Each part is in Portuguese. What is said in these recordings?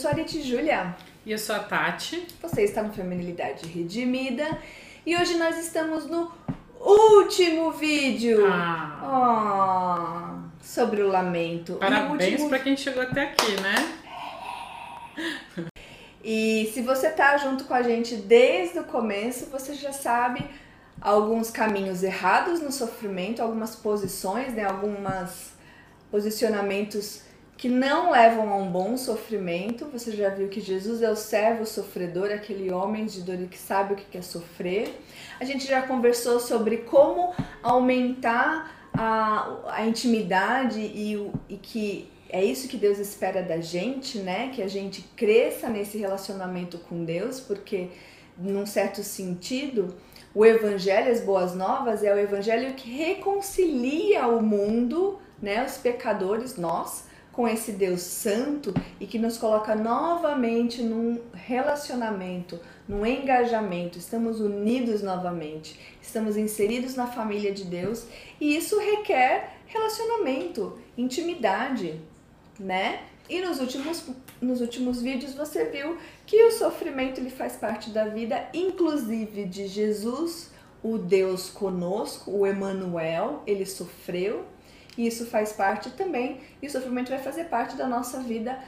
sou a Arite Júlia. E eu sou a Tati. Você está no Feminilidade Redimida. E hoje nós estamos no último vídeo. Ah. Oh, sobre o lamento. Parabéns último... para quem chegou até aqui, né? E se você tá junto com a gente desde o começo, você já sabe alguns caminhos errados no sofrimento, algumas posições, né, algumas posicionamentos que não levam a um bom sofrimento. Você já viu que Jesus é o servo sofredor, aquele homem de dor que sabe o que é sofrer. A gente já conversou sobre como aumentar a, a intimidade e, e que é isso que Deus espera da gente, né? Que a gente cresça nesse relacionamento com Deus, porque num certo sentido, o evangelho, as boas novas, é o evangelho que reconcilia o mundo, né, os pecadores, nós, com esse Deus santo e que nos coloca novamente num relacionamento, num engajamento. Estamos unidos novamente, estamos inseridos na família de Deus e isso requer relacionamento, intimidade, né? E nos últimos, nos últimos vídeos você viu que o sofrimento ele faz parte da vida, inclusive de Jesus, o Deus conosco, o Emanuel, ele sofreu, e isso faz parte também, e o sofrimento vai fazer parte da nossa vida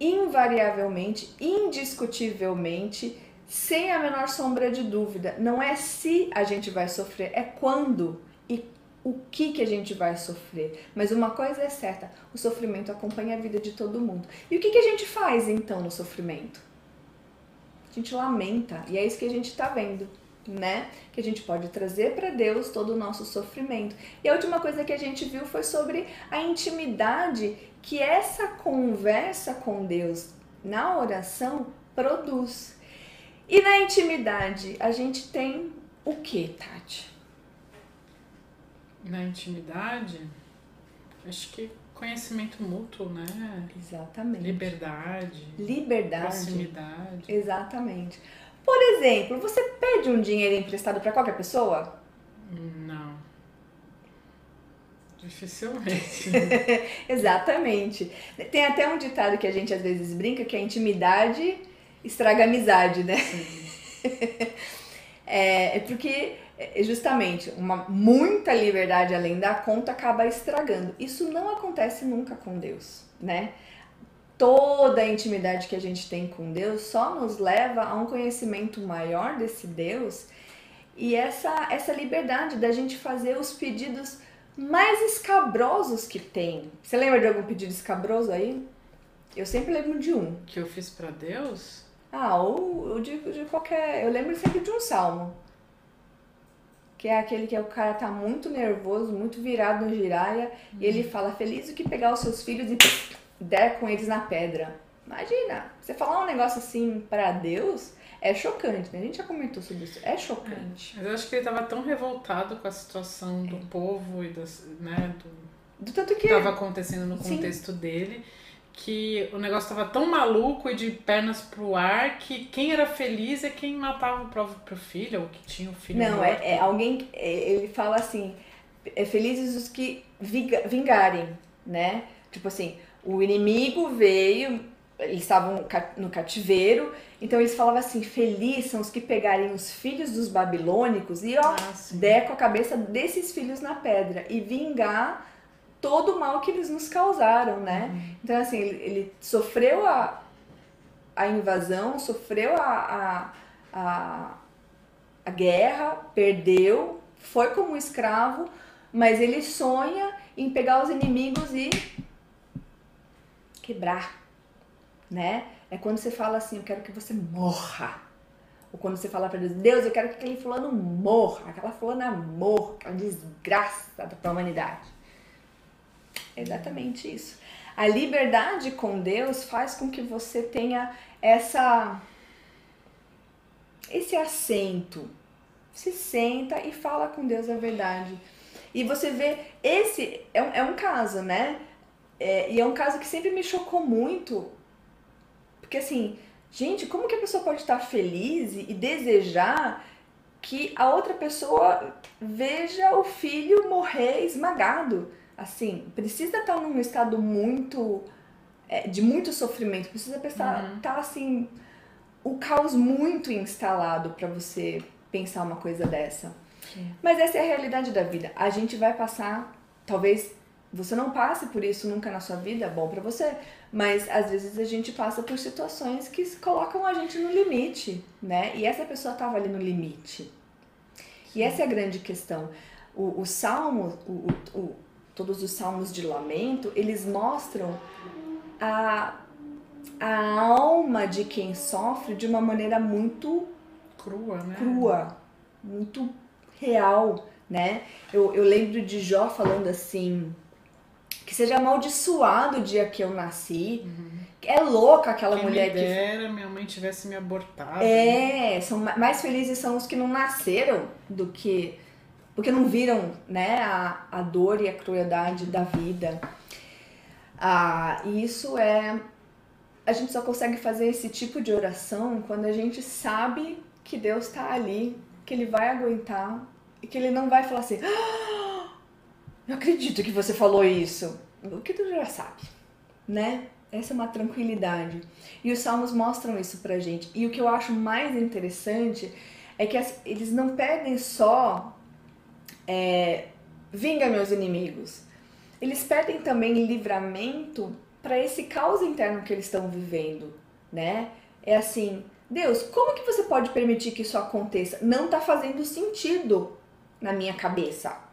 invariavelmente, indiscutivelmente, sem a menor sombra de dúvida. Não é se a gente vai sofrer, é quando e o que, que a gente vai sofrer. Mas uma coisa é certa: o sofrimento acompanha a vida de todo mundo. E o que, que a gente faz então no sofrimento? A gente lamenta, e é isso que a gente está vendo. Né? Que a gente pode trazer para Deus todo o nosso sofrimento. E a última coisa que a gente viu foi sobre a intimidade que essa conversa com Deus na oração produz. E na intimidade, a gente tem o que, Tati? Na intimidade, acho que conhecimento mútuo, né? Exatamente. Liberdade. Liberdade. Proximidade. Exatamente. Por exemplo, você pede um dinheiro emprestado para qualquer pessoa? Não. Dificilmente. Exatamente. Tem até um ditado que a gente às vezes brinca que a intimidade estraga a amizade, né? é, é porque é, justamente uma muita liberdade além da conta acaba estragando. Isso não acontece nunca com Deus, né? Toda a intimidade que a gente tem com Deus só nos leva a um conhecimento maior desse Deus e essa essa liberdade da gente fazer os pedidos mais escabrosos que tem. Você lembra de algum pedido escabroso aí? Eu sempre lembro de um. Que eu fiz para Deus? Ah, ou, ou de, de qualquer. Eu lembro sempre de um salmo. Que é aquele que o cara tá muito nervoso, muito virado no giraia, hum. e ele uhum. fala: Feliz o que pegar os seus filhos e der com eles na pedra. Imagina, você falar um negócio assim para Deus é chocante, né? A gente já comentou sobre isso, é chocante. É, mas eu acho que ele tava tão revoltado com a situação do é. povo e das, né, do, do tanto que estava acontecendo no contexto Sim. dele que o negócio estava tão maluco e de pernas pro ar que quem era feliz é quem matava o próprio filho, ou que tinha o filho Não, é, é, alguém. É, ele fala assim: é felizes os que vingarem, né? Tipo assim, o inimigo veio, eles estavam no cativeiro, então eles falavam assim: felizes são os que pegarem os filhos dos babilônicos e ó, ah, der com a cabeça desses filhos na pedra e vingar todo o mal que eles nos causaram, né? Uhum. Então, assim, ele, ele, sofreu a, a invasão, sofreu a, a, a, a guerra, perdeu, foi como escravo, mas ele sonha em pegar os inimigos e quebrar, né? É quando você fala assim, eu quero que você morra. Ou quando você fala para Deus, Deus, eu quero que aquele fulano morra, aquela fulana morra, aquela desgraça da humanidade. É exatamente isso. A liberdade com Deus faz com que você tenha essa esse assento. Se senta e fala com Deus a verdade. E você vê, esse é um, é um caso, né? É, e é um caso que sempre me chocou muito. Porque assim, gente, como que a pessoa pode estar feliz e desejar que a outra pessoa veja o filho morrer esmagado? assim, precisa estar num estado muito é, de muito sofrimento. Precisa pensar, uhum. tá assim, o caos muito instalado para você pensar uma coisa dessa. Sim. Mas essa é a realidade da vida. A gente vai passar, talvez você não passe por isso nunca na sua vida, é bom para você, mas às vezes a gente passa por situações que colocam a gente no limite, né? E essa pessoa estava ali no limite. E essa é a grande questão. O, o salmo, o, o, todos os salmos de lamento, eles mostram a, a alma de quem sofre de uma maneira muito crua, né? Crua, muito real, né? Eu, eu lembro de Jó falando assim, que seja amaldiçoado o dia que eu nasci. Uhum. É louca aquela Quem mulher me dera, que. minha mãe tivesse me abortado. É, são mais felizes são os que não nasceram do que. Porque não viram né, a, a dor e a crueldade da vida. Ah, e isso é. A gente só consegue fazer esse tipo de oração quando a gente sabe que Deus está ali, que Ele vai aguentar e que Ele não vai falar assim. Ah, não acredito que você falou isso. O que tu já sabe, né? Essa é uma tranquilidade. E os salmos mostram isso pra gente. E o que eu acho mais interessante é que as, eles não pedem só é, vinga meus inimigos. Eles pedem também livramento para esse caos interno que eles estão vivendo, né? É assim, Deus, como que você pode permitir que isso aconteça? Não tá fazendo sentido na minha cabeça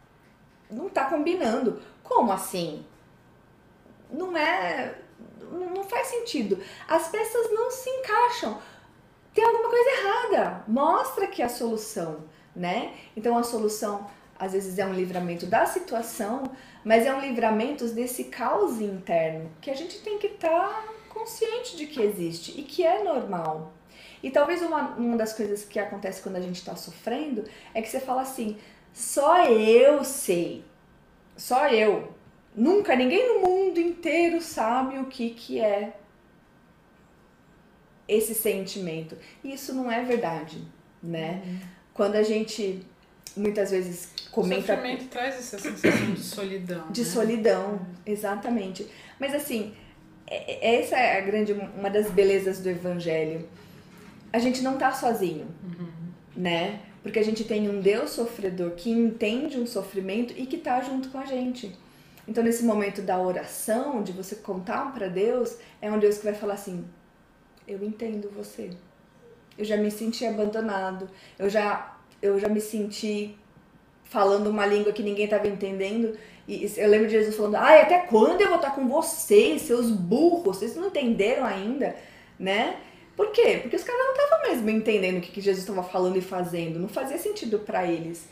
não tá combinando. Como assim? Não é. Não faz sentido. As peças não se encaixam. Tem alguma coisa errada. Mostra que é a solução, né? Então a solução às vezes é um livramento da situação, mas é um livramento desse caos interno que a gente tem que estar tá consciente de que existe e que é normal. E talvez uma, uma das coisas que acontece quando a gente está sofrendo é que você fala assim: só eu sei. Só eu. Nunca ninguém no mundo inteiro sabe o que, que é esse sentimento. E isso não é verdade, né? Uhum. Quando a gente muitas vezes comenta. O sofrimento traz essa sensação de solidão. De né? solidão, uhum. exatamente. Mas assim, é, é, essa é a grande, uma das belezas do evangelho. A gente não tá sozinho, uhum. né? Porque a gente tem um Deus sofredor que entende um sofrimento e que está junto com a gente. Então, nesse momento da oração, de você contar para Deus, é um Deus que vai falar assim: Eu entendo você. Eu já me senti abandonado. Eu já, eu já me senti falando uma língua que ninguém estava entendendo. E eu lembro de Jesus falando: Ai, até quando eu vou estar com vocês, seus burros? Vocês não entenderam ainda, né? Por quê? Porque os caras não estavam mesmo entendendo o que, que Jesus estava falando e fazendo. Não fazia sentido para eles.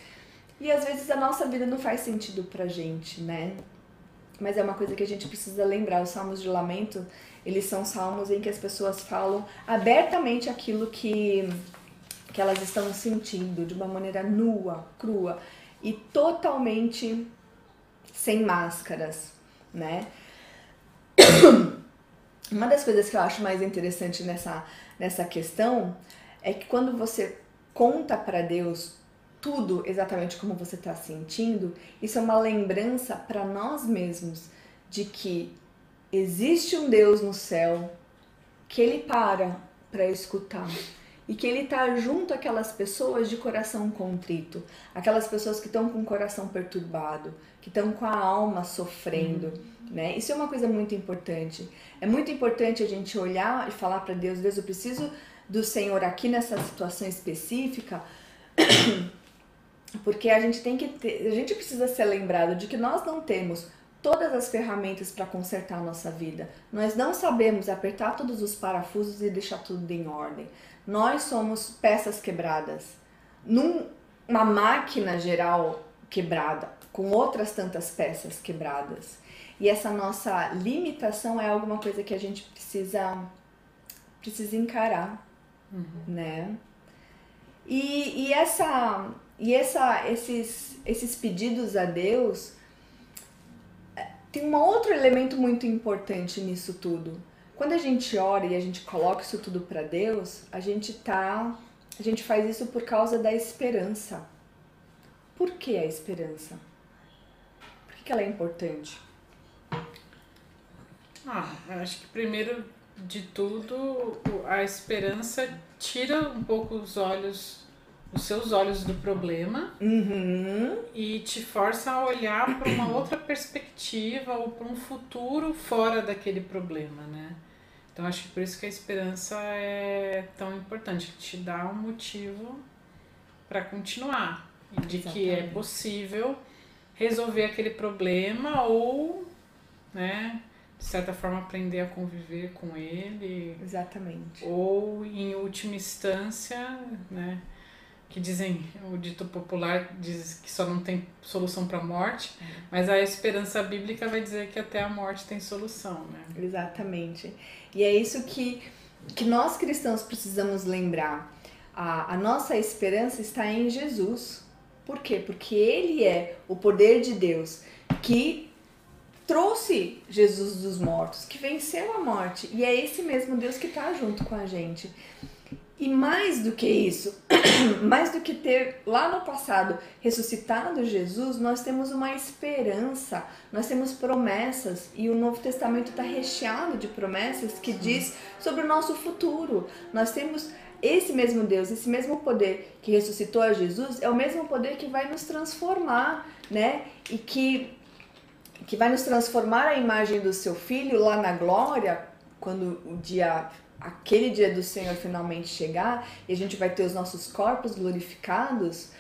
E às vezes a nossa vida não faz sentido pra gente, né? Mas é uma coisa que a gente precisa lembrar. Os salmos de lamento, eles são salmos em que as pessoas falam abertamente aquilo que, que elas estão sentindo, de uma maneira nua, crua e totalmente sem máscaras, né? Uma das coisas que eu acho mais interessante nessa, nessa questão é que quando você conta para Deus tudo exatamente como você está sentindo, isso é uma lembrança para nós mesmos de que existe um Deus no céu que ele para para escutar e que ele está junto àquelas pessoas de coração contrito, aquelas pessoas que estão com o coração perturbado, que estão com a alma sofrendo, uhum. Né? Isso é uma coisa muito importante. É muito importante a gente olhar e falar para Deus, Deus, eu preciso do Senhor aqui nessa situação específica, porque a gente tem que ter, a gente precisa ser lembrado de que nós não temos todas as ferramentas para consertar a nossa vida. Nós não sabemos apertar todos os parafusos e deixar tudo em ordem. Nós somos peças quebradas. Numa máquina geral quebrada, com outras tantas peças quebradas. E essa nossa limitação é alguma coisa que a gente precisa precisa encarar, uhum. né? E, e essa e essa esses esses pedidos a Deus é, tem um outro elemento muito importante nisso tudo. Quando a gente ora e a gente coloca isso tudo para Deus, a gente tá a gente faz isso por causa da esperança. Por que a esperança? Por que ela é importante? Ah, acho que primeiro de tudo, a esperança tira um pouco os olhos, os seus olhos do problema uhum. e te força a olhar para uma outra perspectiva ou para um futuro fora daquele problema, né? Então acho que por isso que a esperança é tão importante, te dá um motivo para continuar e de Exatamente. que é possível resolver aquele problema ou, né, de certa forma aprender a conviver com ele. Exatamente. Ou em última instância, né, que dizem, o dito popular diz que só não tem solução para a morte, é. mas a esperança bíblica vai dizer que até a morte tem solução, né? Exatamente. E é isso que, que nós cristãos precisamos lembrar. A, a nossa esperança está em Jesus. Por quê? Porque Ele é o poder de Deus que trouxe Jesus dos mortos, que venceu a morte. E é esse mesmo Deus que está junto com a gente. E mais do que isso, mais do que ter lá no passado ressuscitado Jesus, nós temos uma esperança, nós temos promessas e o Novo Testamento está recheado de promessas que diz sobre o nosso futuro. Nós temos esse mesmo Deus, esse mesmo poder que ressuscitou a Jesus, é o mesmo poder que vai nos transformar, né? E que, que vai nos transformar a imagem do seu filho lá na glória, quando o dia aquele dia do Senhor finalmente chegar e a gente vai ter os nossos corpos glorificados,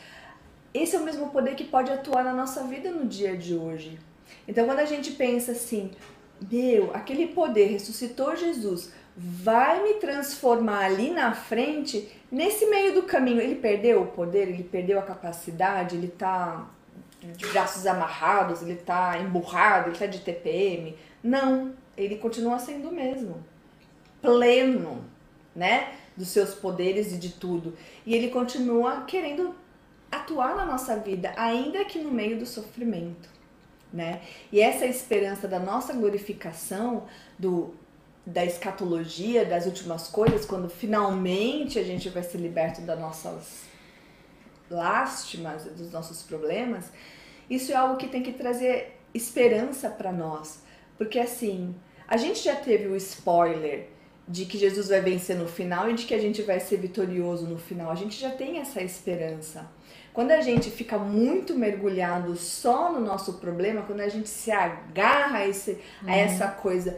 esse é o mesmo poder que pode atuar na nossa vida no dia de hoje. Então, quando a gente pensa assim, meu, aquele poder ressuscitou Jesus, vai me transformar ali na frente, nesse meio do caminho, ele perdeu o poder, ele perdeu a capacidade, ele tá de braços amarrados, ele tá emburrado, ele tá de TPM. Não, ele continua sendo o mesmo pleno, né? Dos seus poderes e de tudo. E ele continua querendo atuar na nossa vida, ainda que no meio do sofrimento, né? E essa esperança da nossa glorificação, do da escatologia, das últimas coisas, quando finalmente a gente vai ser liberto das nossas lástimas, dos nossos problemas, isso é algo que tem que trazer esperança para nós. Porque assim, a gente já teve o spoiler de que Jesus vai vencer no final e de que a gente vai ser vitorioso no final. A gente já tem essa esperança. Quando a gente fica muito mergulhado só no nosso problema, quando a gente se agarra a, esse, uhum. a essa coisa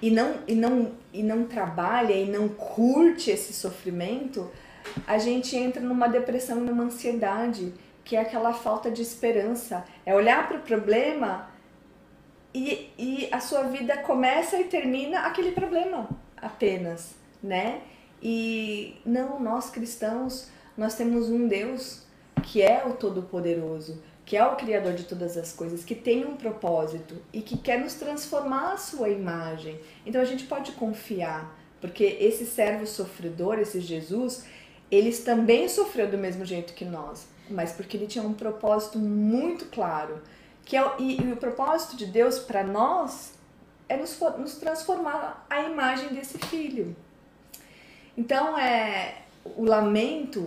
e não, e, não, e não trabalha e não curte esse sofrimento, a gente entra numa depressão, numa ansiedade, que é aquela falta de esperança. É olhar para o problema e, e a sua vida começa e termina aquele problema apenas, né? E não, nós cristãos, nós temos um Deus que é o Todo-Poderoso, que é o Criador de todas as coisas, que tem um propósito e que quer nos transformar a sua imagem. Então a gente pode confiar, porque esse servo sofredor, esse Jesus, eles também sofreu do mesmo jeito que nós, mas porque ele tinha um propósito muito claro. Que é, e, e o propósito de Deus para nós é nos, nos transformar a imagem desse filho. Então, é o lamento,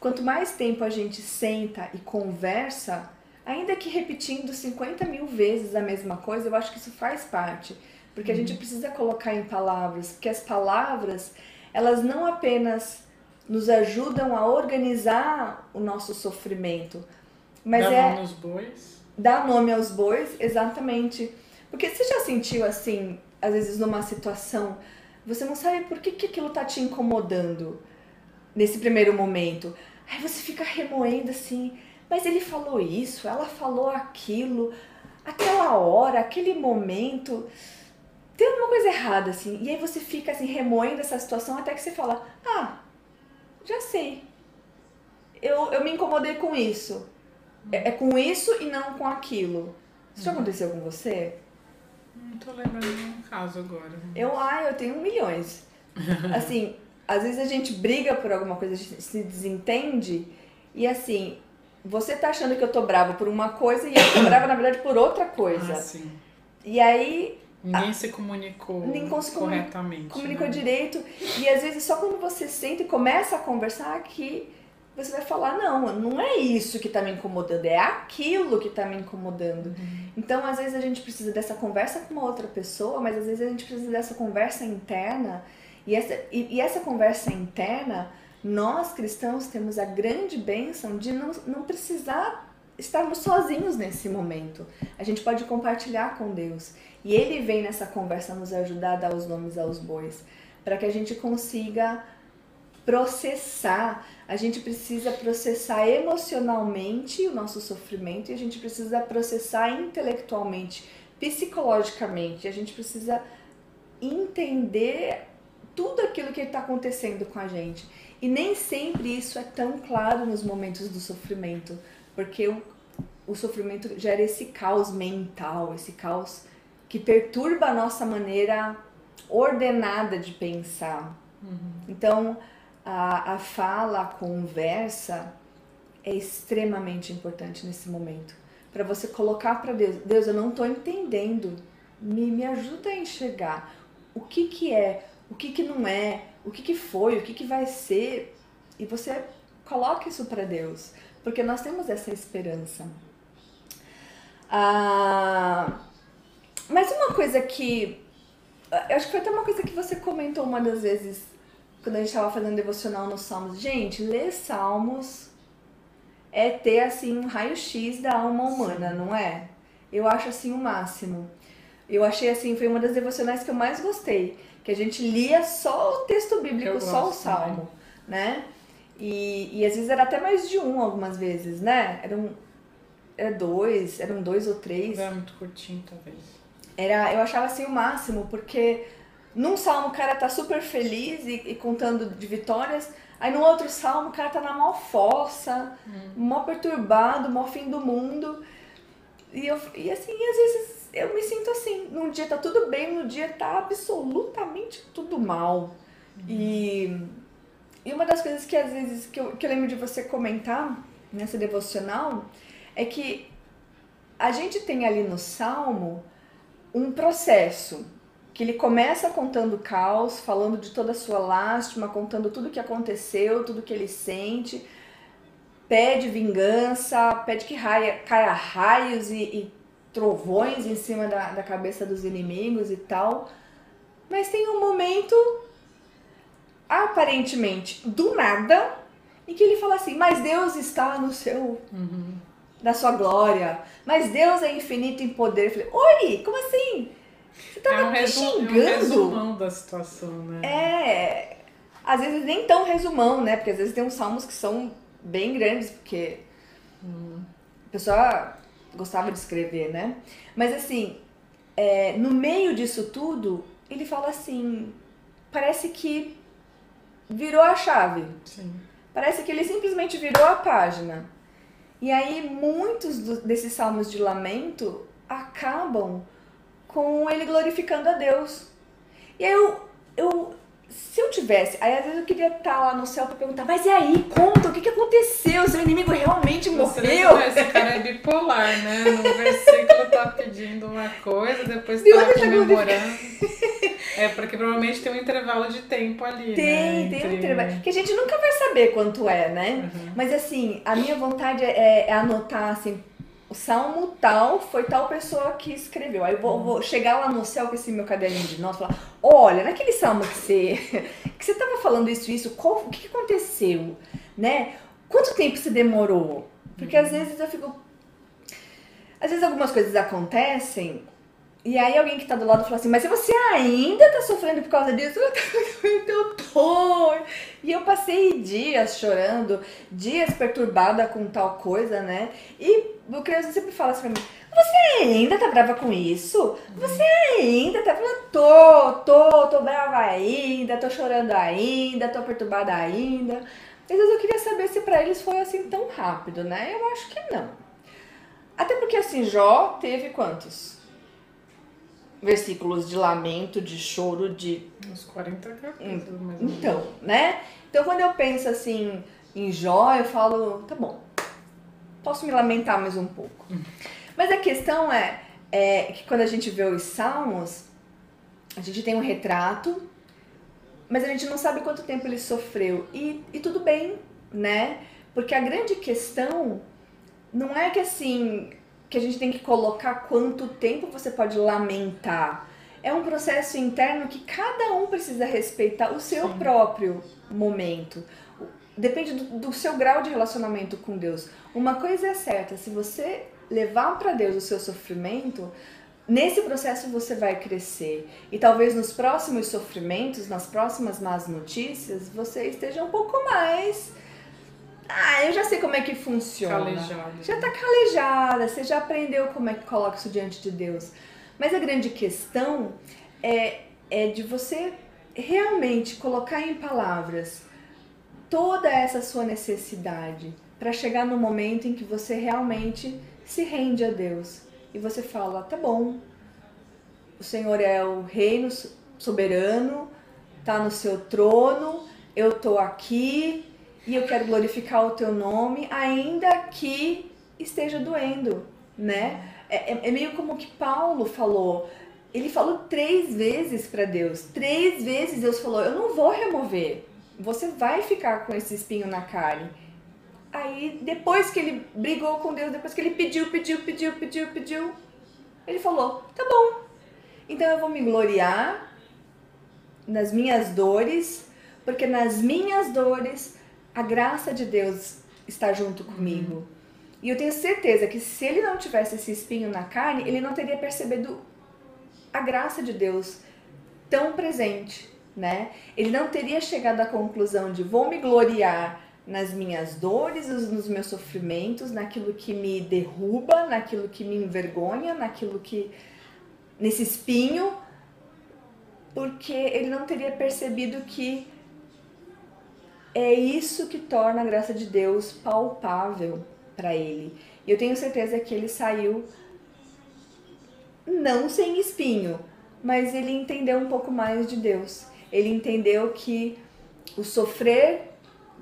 quanto mais tempo a gente senta e conversa, ainda que repetindo 50 mil vezes a mesma coisa, eu acho que isso faz parte. Porque a gente uhum. precisa colocar em palavras, porque as palavras, elas não apenas nos ajudam a organizar o nosso sofrimento, mas Dá é... nome aos bois. Dá nome aos bois, exatamente. Porque você já sentiu assim, às vezes numa situação, você não sabe por que, que aquilo tá te incomodando nesse primeiro momento. Aí você fica remoendo assim, mas ele falou isso, ela falou aquilo, aquela hora, aquele momento. Tem alguma coisa errada, assim. E aí você fica assim, remoendo essa situação até que você fala, ah, já sei. Eu, eu me incomodei com isso. É, é com isso e não com aquilo. Isso já uhum. aconteceu com você? Não tô lembrando de um caso agora. Eu, ah, eu tenho milhões. Assim, às vezes a gente briga por alguma coisa, a gente se desentende e assim, você tá achando que eu tô brava por uma coisa e eu tô brava, na verdade, por outra coisa. Ah, sim. E aí. Ninguém a, se comunicou ninguém corretamente. Comunicou né? direito. E às vezes só quando você senta e começa a conversar que você vai falar, não, não é isso que está me incomodando, é aquilo que está me incomodando. Uhum. Então, às vezes a gente precisa dessa conversa com uma outra pessoa, mas às vezes a gente precisa dessa conversa interna. E essa, e, e essa conversa interna, nós cristãos temos a grande bênção de não, não precisar estarmos sozinhos nesse momento. A gente pode compartilhar com Deus. E Ele vem nessa conversa nos ajudar a dar os nomes aos bois, para que a gente consiga processar. A gente precisa processar emocionalmente o nosso sofrimento e a gente precisa processar intelectualmente, psicologicamente. A gente precisa entender tudo aquilo que está acontecendo com a gente. E nem sempre isso é tão claro nos momentos do sofrimento, porque o, o sofrimento gera esse caos mental, esse caos que perturba a nossa maneira ordenada de pensar. Uhum. Então, a, a fala, a conversa é extremamente importante nesse momento. Para você colocar para Deus, Deus, eu não estou entendendo, me, me ajuda a enxergar o que, que é, o que, que não é, o que, que foi, o que, que vai ser. E você coloca isso para Deus, porque nós temos essa esperança. Ah, mas uma coisa que. Eu acho que foi até uma coisa que você comentou uma das vezes quando a gente estava fazendo devocional nos Salmos. Gente, ler Salmos é ter assim um raio-x da alma humana, Sim. não é? Eu acho assim o máximo. Eu achei assim, foi uma das devocionais que eu mais gostei, que a gente lia só o texto bíblico, só o salmo, né? E, e às vezes era até mais de um algumas vezes, né? Eram era dois, eram dois ou três. Era muito curtinho, talvez. Era, eu achava assim o máximo, porque num salmo o cara tá super feliz e, e, contando de vitórias, aí no outro salmo o cara tá na maior fossa, hum. mó perturbado, mó fim do mundo. E, eu, e assim, às vezes eu me sinto assim, num dia tá tudo bem, no dia tá absolutamente tudo mal. Hum. E, e uma das coisas que às vezes que eu, que eu lembro de você comentar nessa devocional é que a gente tem ali no salmo um processo que ele começa contando o caos, falando de toda a sua lástima, contando tudo o que aconteceu, tudo que ele sente, pede vingança, pede que raia, caia raios e, e trovões em cima da, da cabeça dos inimigos e tal. Mas tem um momento, aparentemente do nada, em que ele fala assim: Mas Deus está no seu. Uhum. Da sua glória. Mas Deus é infinito em poder. Eu falei: Oi, como assim? Você tava é um me xingando. É um resumão da situação, né? É. Às vezes nem tão resumão, né? Porque às vezes tem uns salmos que são bem grandes, porque hum, a pessoa gostava de escrever, né? Mas assim, é, no meio disso tudo, ele fala assim: parece que virou a chave. Sim. Parece que ele simplesmente virou a página. E aí, muitos do, desses salmos de lamento acabam com ele glorificando a Deus. E aí eu, eu se eu tivesse, aí às vezes eu queria estar lá no céu pra perguntar, mas e aí, conta, o que, que aconteceu? Seu inimigo realmente morreu? Esse cara é bipolar, né? No versículo tá pedindo uma coisa, depois tá comemorando. É, porque provavelmente tem um intervalo de tempo ali, tem, né? Tem, tem um intervalo. Que a gente nunca vai saber quanto é, né? Uhum. Mas assim, a minha vontade é, é anotar assim, o salmo tal foi tal pessoa que escreveu. Aí eu vou, vou chegar lá no céu com esse meu caderninho de notas e falar: olha, naquele salmo que você, que você tava falando isso, isso, qual, o que aconteceu? Né? Quanto tempo você demorou? Porque às vezes eu fico. Às vezes algumas coisas acontecem e aí alguém que tá do lado fala assim, mas você ainda tá sofrendo por causa disso? Eu tô. E eu passei dias chorando, dias perturbada com tal coisa, né? E o criança sempre fala assim pra mim, você ainda tá brava com isso? Você ainda tá falando, tô, tô, tô brava ainda, tô chorando ainda, tô perturbada ainda. Às vezes eu queria saber se para eles foi assim tão rápido, né? Eu acho que não. Até porque assim, Jó teve quantos? Versículos de lamento, de choro, de. Uns 40 capítulos, mais ou Então, né? Então, quando eu penso assim em Jó, eu falo, tá bom, posso me lamentar mais um pouco. Mas a questão é, é que quando a gente vê os salmos, a gente tem um retrato, mas a gente não sabe quanto tempo ele sofreu. E, e tudo bem, né? Porque a grande questão não é que assim que a gente tem que colocar quanto tempo você pode lamentar. É um processo interno que cada um precisa respeitar o seu Sim. próprio momento. Depende do, do seu grau de relacionamento com Deus. Uma coisa é certa, se você levar para Deus o seu sofrimento, nesse processo você vai crescer. E talvez nos próximos sofrimentos, nas próximas más notícias, você esteja um pouco mais. Ah, eu já sei como é que funciona. Calejada. Já tá calejada, você já aprendeu como é que coloca isso diante de Deus. Mas a grande questão é, é de você realmente colocar em palavras toda essa sua necessidade para chegar no momento em que você realmente se rende a Deus e você fala: tá bom, o Senhor é o reino soberano, tá no seu trono, eu tô aqui e eu quero glorificar o teu nome, ainda que esteja doendo, né? É, é, é meio como que Paulo falou. Ele falou três vezes para Deus. Três vezes Deus falou: Eu não vou remover. Você vai ficar com esse espinho na carne. Aí, depois que ele brigou com Deus, depois que ele pediu, pediu, pediu, pediu, pediu, ele falou: tá bom, então eu vou me gloriar nas minhas dores, porque nas minhas dores a graça de Deus está junto comigo. Uhum. E eu tenho certeza que se ele não tivesse esse espinho na carne, ele não teria percebido a graça de Deus tão presente, né? Ele não teria chegado à conclusão de vou me gloriar nas minhas dores, nos meus sofrimentos, naquilo que me derruba, naquilo que me envergonha, naquilo que. nesse espinho, porque ele não teria percebido que é isso que torna a graça de Deus palpável para ele. E eu tenho certeza que ele saiu não sem espinho, mas ele entendeu um pouco mais de Deus. Ele entendeu que o sofrer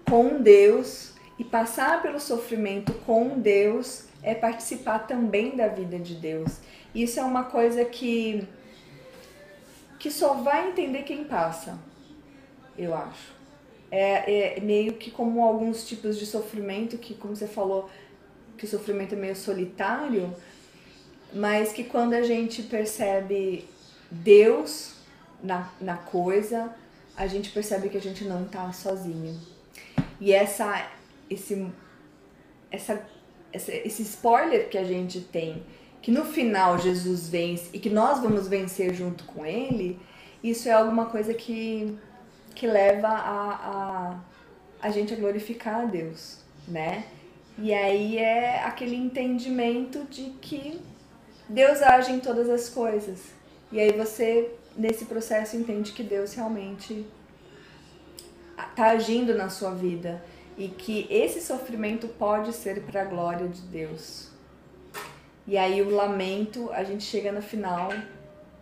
com Deus e passar pelo sofrimento com Deus é participar também da vida de Deus. Isso é uma coisa que que só vai entender quem passa, eu acho. É, é meio que como alguns tipos de sofrimento que, como você falou, que o sofrimento é meio solitário, mas que quando a gente percebe Deus na, na coisa, a gente percebe que a gente não está sozinho. E essa, esse, essa, esse spoiler que a gente tem, que no final Jesus vence e que nós vamos vencer junto com ele, isso é alguma coisa que, que leva a, a, a gente a glorificar a Deus, né? E aí é aquele entendimento de que Deus age em todas as coisas. E aí você, nesse processo, entende que Deus realmente está agindo na sua vida e que esse sofrimento pode ser para a glória de Deus. E aí o lamento, a gente chega no final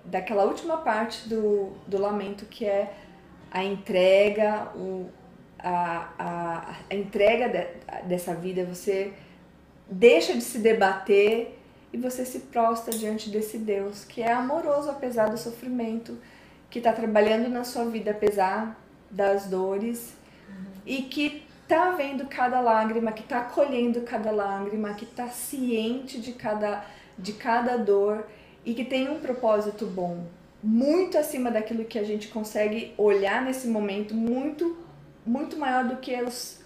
daquela última parte do, do lamento que é a entrega, o, a, a, a entrega de, dessa vida, você deixa de se debater e você se prostra diante desse Deus que é amoroso apesar do sofrimento, que está trabalhando na sua vida apesar das dores uhum. e que tá vendo cada lágrima, que tá acolhendo cada lágrima, que tá ciente de cada de cada dor e que tem um propósito bom, muito acima daquilo que a gente consegue olhar nesse momento, muito muito maior do que os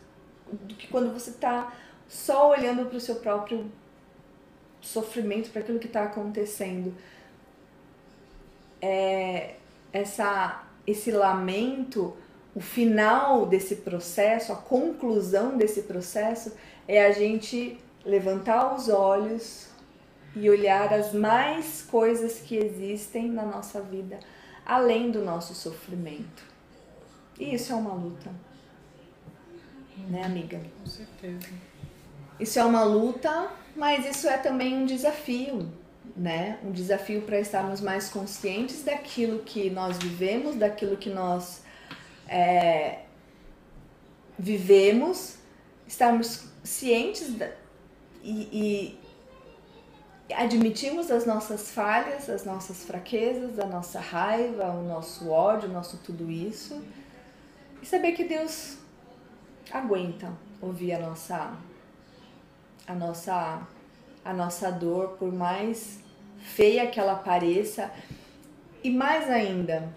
do que quando você tá só olhando para o seu próprio sofrimento, para aquilo que está acontecendo. É, essa esse lamento o final desse processo, a conclusão desse processo é a gente levantar os olhos e olhar as mais coisas que existem na nossa vida, além do nosso sofrimento. E isso é uma luta. Né, amiga? Com certeza. Isso é uma luta, mas isso é também um desafio, né? Um desafio para estarmos mais conscientes daquilo que nós vivemos, daquilo que nós é, vivemos, estarmos cientes da, e, e admitimos as nossas falhas, as nossas fraquezas, a nossa raiva, o nosso ódio, o nosso tudo isso. E saber que Deus aguenta, ouvir a nossa a nossa a nossa dor, por mais feia que ela pareça. E mais ainda,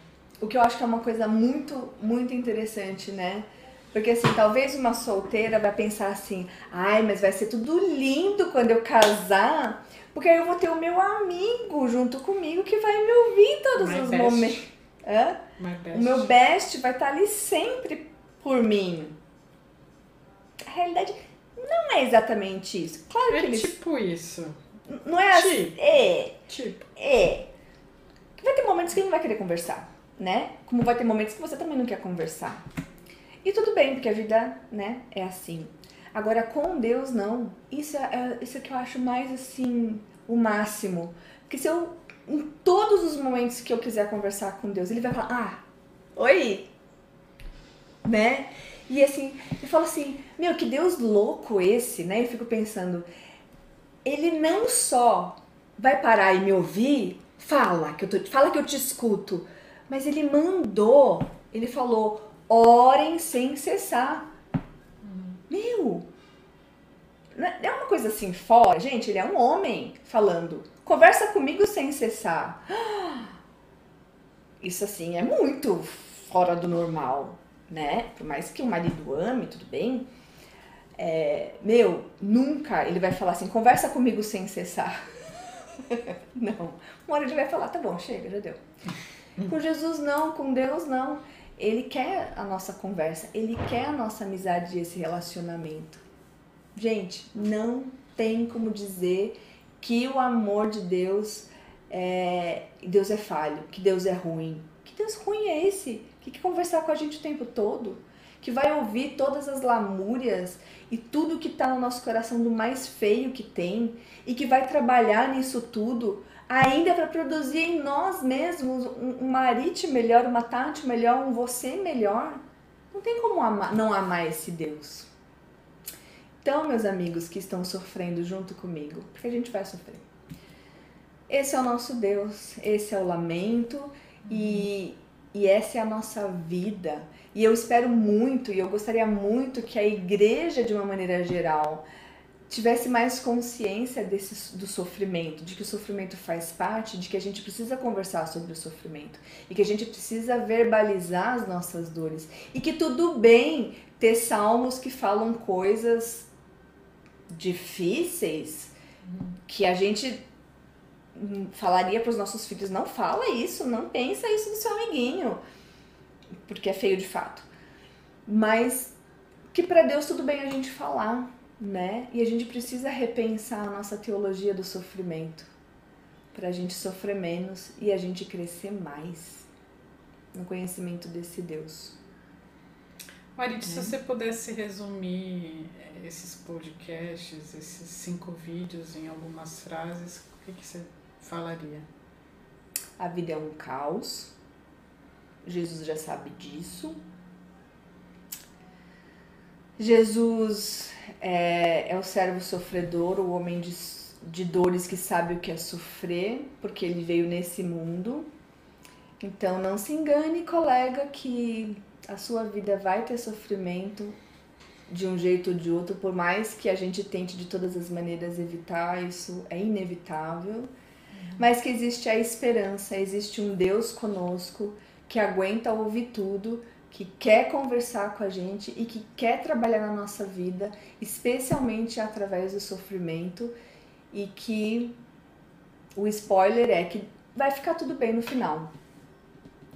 o que eu acho que é uma coisa muito, muito interessante, né? Porque assim, talvez uma solteira vai pensar assim, ai, mas vai ser tudo lindo quando eu casar, porque aí eu vou ter o meu amigo junto comigo que vai me ouvir em todos My os best. momentos. Hã? O meu best vai estar ali sempre por mim. A realidade não é exatamente isso. Claro que É tipo isso. não é assim. tipo. É, Tipo. é. Vai ter momentos que ele não vai querer conversar, né? Como vai ter momentos que você também não quer conversar. E tudo bem, porque a vida, né, é assim. Agora, com Deus, não. Isso é, é- isso é que eu acho mais, assim, o máximo. Porque se eu, em todos os momentos que eu quiser conversar com Deus, ele vai falar, ah, oi, né? E assim, eu falo assim, meu, que Deus louco esse, né? Eu fico pensando, ele não só vai parar e me ouvir, fala que eu, tô, fala que eu te escuto, mas ele mandou, ele falou, orem sem cessar. Meu, é é uma coisa assim fora, gente, ele é um homem falando, conversa comigo sem cessar. Isso assim é muito fora do normal, né? Por mais que o marido ame, tudo bem. É, meu, nunca ele vai falar assim, conversa comigo sem cessar. não. Uma hora ele vai falar, tá bom, chega, já deu. Com Jesus não, com Deus não. Ele quer a nossa conversa, ele quer a nossa amizade e esse relacionamento. Gente, não tem como dizer que o amor de Deus é. Deus é falho, que Deus é ruim. Que Deus ruim é esse? Que quer conversar com a gente o tempo todo? Que vai ouvir todas as lamúrias e tudo que tá no nosso coração do mais feio que tem e que vai trabalhar nisso tudo ainda para produzir em nós mesmos um, um Marite melhor, uma Tati melhor, um você melhor. Não tem como amar, não amar esse Deus. Então, meus amigos que estão sofrendo junto comigo, porque a gente vai sofrer. Esse é o nosso Deus, esse é o lamento e, e essa é a nossa vida. E eu espero muito e eu gostaria muito que a igreja, de uma maneira geral, tivesse mais consciência desse, do sofrimento, de que o sofrimento faz parte, de que a gente precisa conversar sobre o sofrimento e que a gente precisa verbalizar as nossas dores e que tudo bem ter salmos que falam coisas difíceis que a gente hum, falaria para os nossos filhos não fala isso, não pensa isso do seu amiguinho, porque é feio de fato. Mas que para Deus tudo bem a gente falar, né? E a gente precisa repensar a nossa teologia do sofrimento para a gente sofrer menos e a gente crescer mais no conhecimento desse Deus. Marit, se você pudesse resumir eh, esses podcasts, esses cinco vídeos em algumas frases, o que, que você falaria? A vida é um caos. Jesus já sabe disso. Jesus é, é o servo sofredor, o homem de, de dores que sabe o que é sofrer, porque ele veio nesse mundo. Então não se engane, colega, que a sua vida vai ter sofrimento de um jeito ou de outro, por mais que a gente tente de todas as maneiras evitar, isso é inevitável. Mas que existe a esperança, existe um Deus conosco que aguenta ouvir tudo, que quer conversar com a gente e que quer trabalhar na nossa vida, especialmente através do sofrimento, e que o spoiler é que vai ficar tudo bem no final.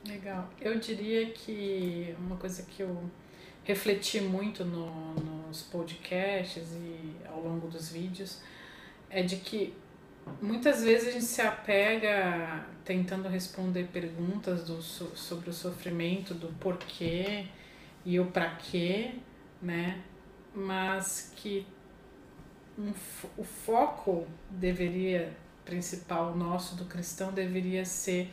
Legal. Eu diria que uma coisa que eu refleti muito no, nos podcasts e ao longo dos vídeos é de que muitas vezes a gente se apega tentando responder perguntas do, so- sobre o sofrimento, do porquê e o pra quê, né? Mas que um o foco deveria, principal nosso do cristão, deveria ser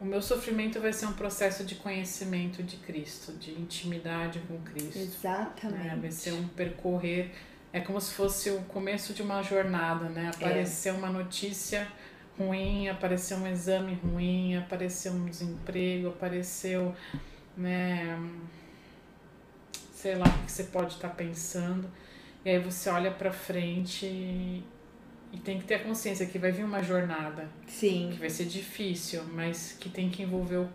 o meu sofrimento vai ser um processo de conhecimento de Cristo, de intimidade com Cristo. né? Exatamente. Vai ser um percorrer, é como se fosse o começo de uma jornada, né? Apareceu uma notícia ruim, apareceu um exame ruim, apareceu um desemprego, apareceu, né? sei lá o que você pode estar tá pensando. E aí você olha para frente e, e tem que ter a consciência que vai vir uma jornada. Sim. Que vai ser difícil, mas que tem que envolver o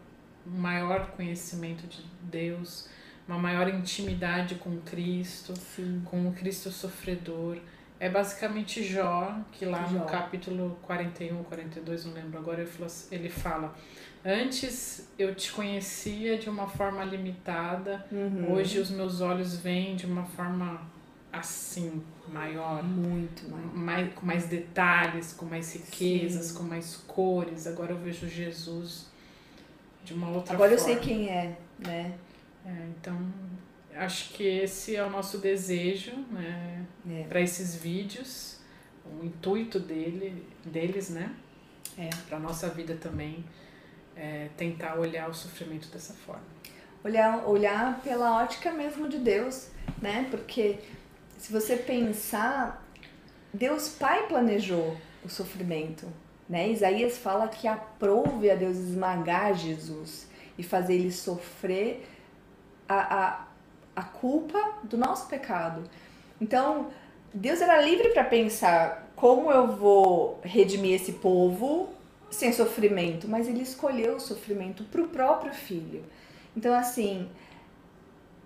maior conhecimento de Deus, uma maior intimidade com Cristo, Sim. com o Cristo sofredor. É basicamente Jó, que lá Jó. no capítulo 41, 42, não lembro agora, ele fala: Antes eu te conhecia de uma forma limitada, uhum. hoje os meus olhos veem de uma forma assim, maior. Muito maior. Mais, com mais detalhes, com mais riquezas, Sim. com mais cores. Agora eu vejo Jesus de uma outra Agora forma. eu sei quem é, né? É, então, acho que esse é o nosso desejo, né? É. Para esses vídeos, o intuito dele, deles, né? É. Para nossa vida também, é tentar olhar o sofrimento dessa forma. Olhar, olhar pela ótica mesmo de Deus, né? Porque se você pensar, Deus Pai planejou o sofrimento. Né? Isaías fala que aprove a Deus esmagar Jesus e fazer ele sofrer a, a, a culpa do nosso pecado. Então, Deus era livre para pensar como eu vou redimir esse povo sem sofrimento, mas ele escolheu o sofrimento para o próprio filho. Então, assim,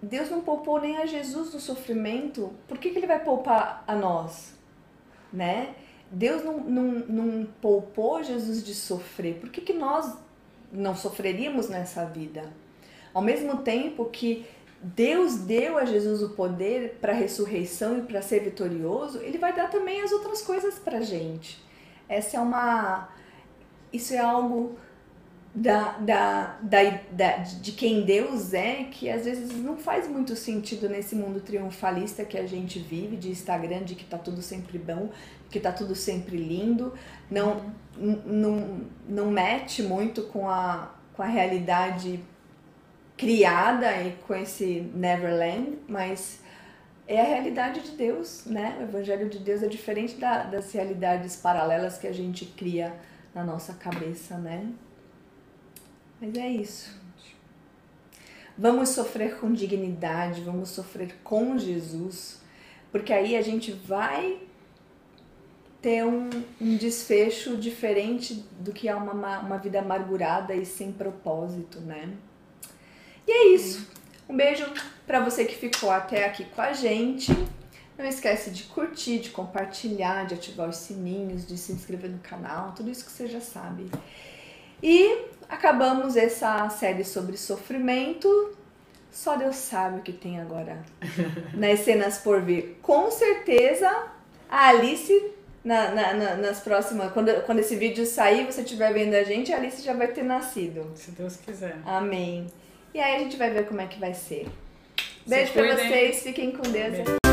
Deus não poupou nem a Jesus do sofrimento, por que, que ele vai poupar a nós? Né? Deus não, não, não poupou Jesus de sofrer, por que, que nós não sofreríamos nessa vida? Ao mesmo tempo que Deus deu a Jesus o poder para a ressurreição e para ser vitorioso, ele vai dar também as outras coisas para gente. Essa é uma. Isso é algo da, da, da, da, de quem Deus é, que às vezes não faz muito sentido nesse mundo triunfalista que a gente vive, de Instagram, de que tá tudo sempre bom, que tá tudo sempre lindo, não, não, não mete muito com a, com a realidade criada com esse Neverland, mas é a realidade de Deus, né? O Evangelho de Deus é diferente da, das realidades paralelas que a gente cria na nossa cabeça, né? Mas é isso. Vamos sofrer com dignidade, vamos sofrer com Jesus, porque aí a gente vai ter um, um desfecho diferente do que é uma, uma vida amargurada e sem propósito, né? E é isso. Um beijo para você que ficou até aqui com a gente. Não esquece de curtir, de compartilhar, de ativar os sininhos, de se inscrever no canal, tudo isso que você já sabe. E acabamos essa série sobre sofrimento. Só Deus sabe o que tem agora nas cenas por vir. Com certeza a Alice, na, na, na, nas próximas. Quando, quando esse vídeo sair, você estiver vendo a gente, a Alice já vai ter nascido. Se Deus quiser. Amém. E aí a gente vai ver como é que vai ser. Beijo Se pra vocês, fiquem com Deus.